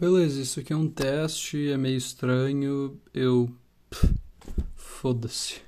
Beleza, isso aqui é um teste, é meio estranho. Eu. Foda-se.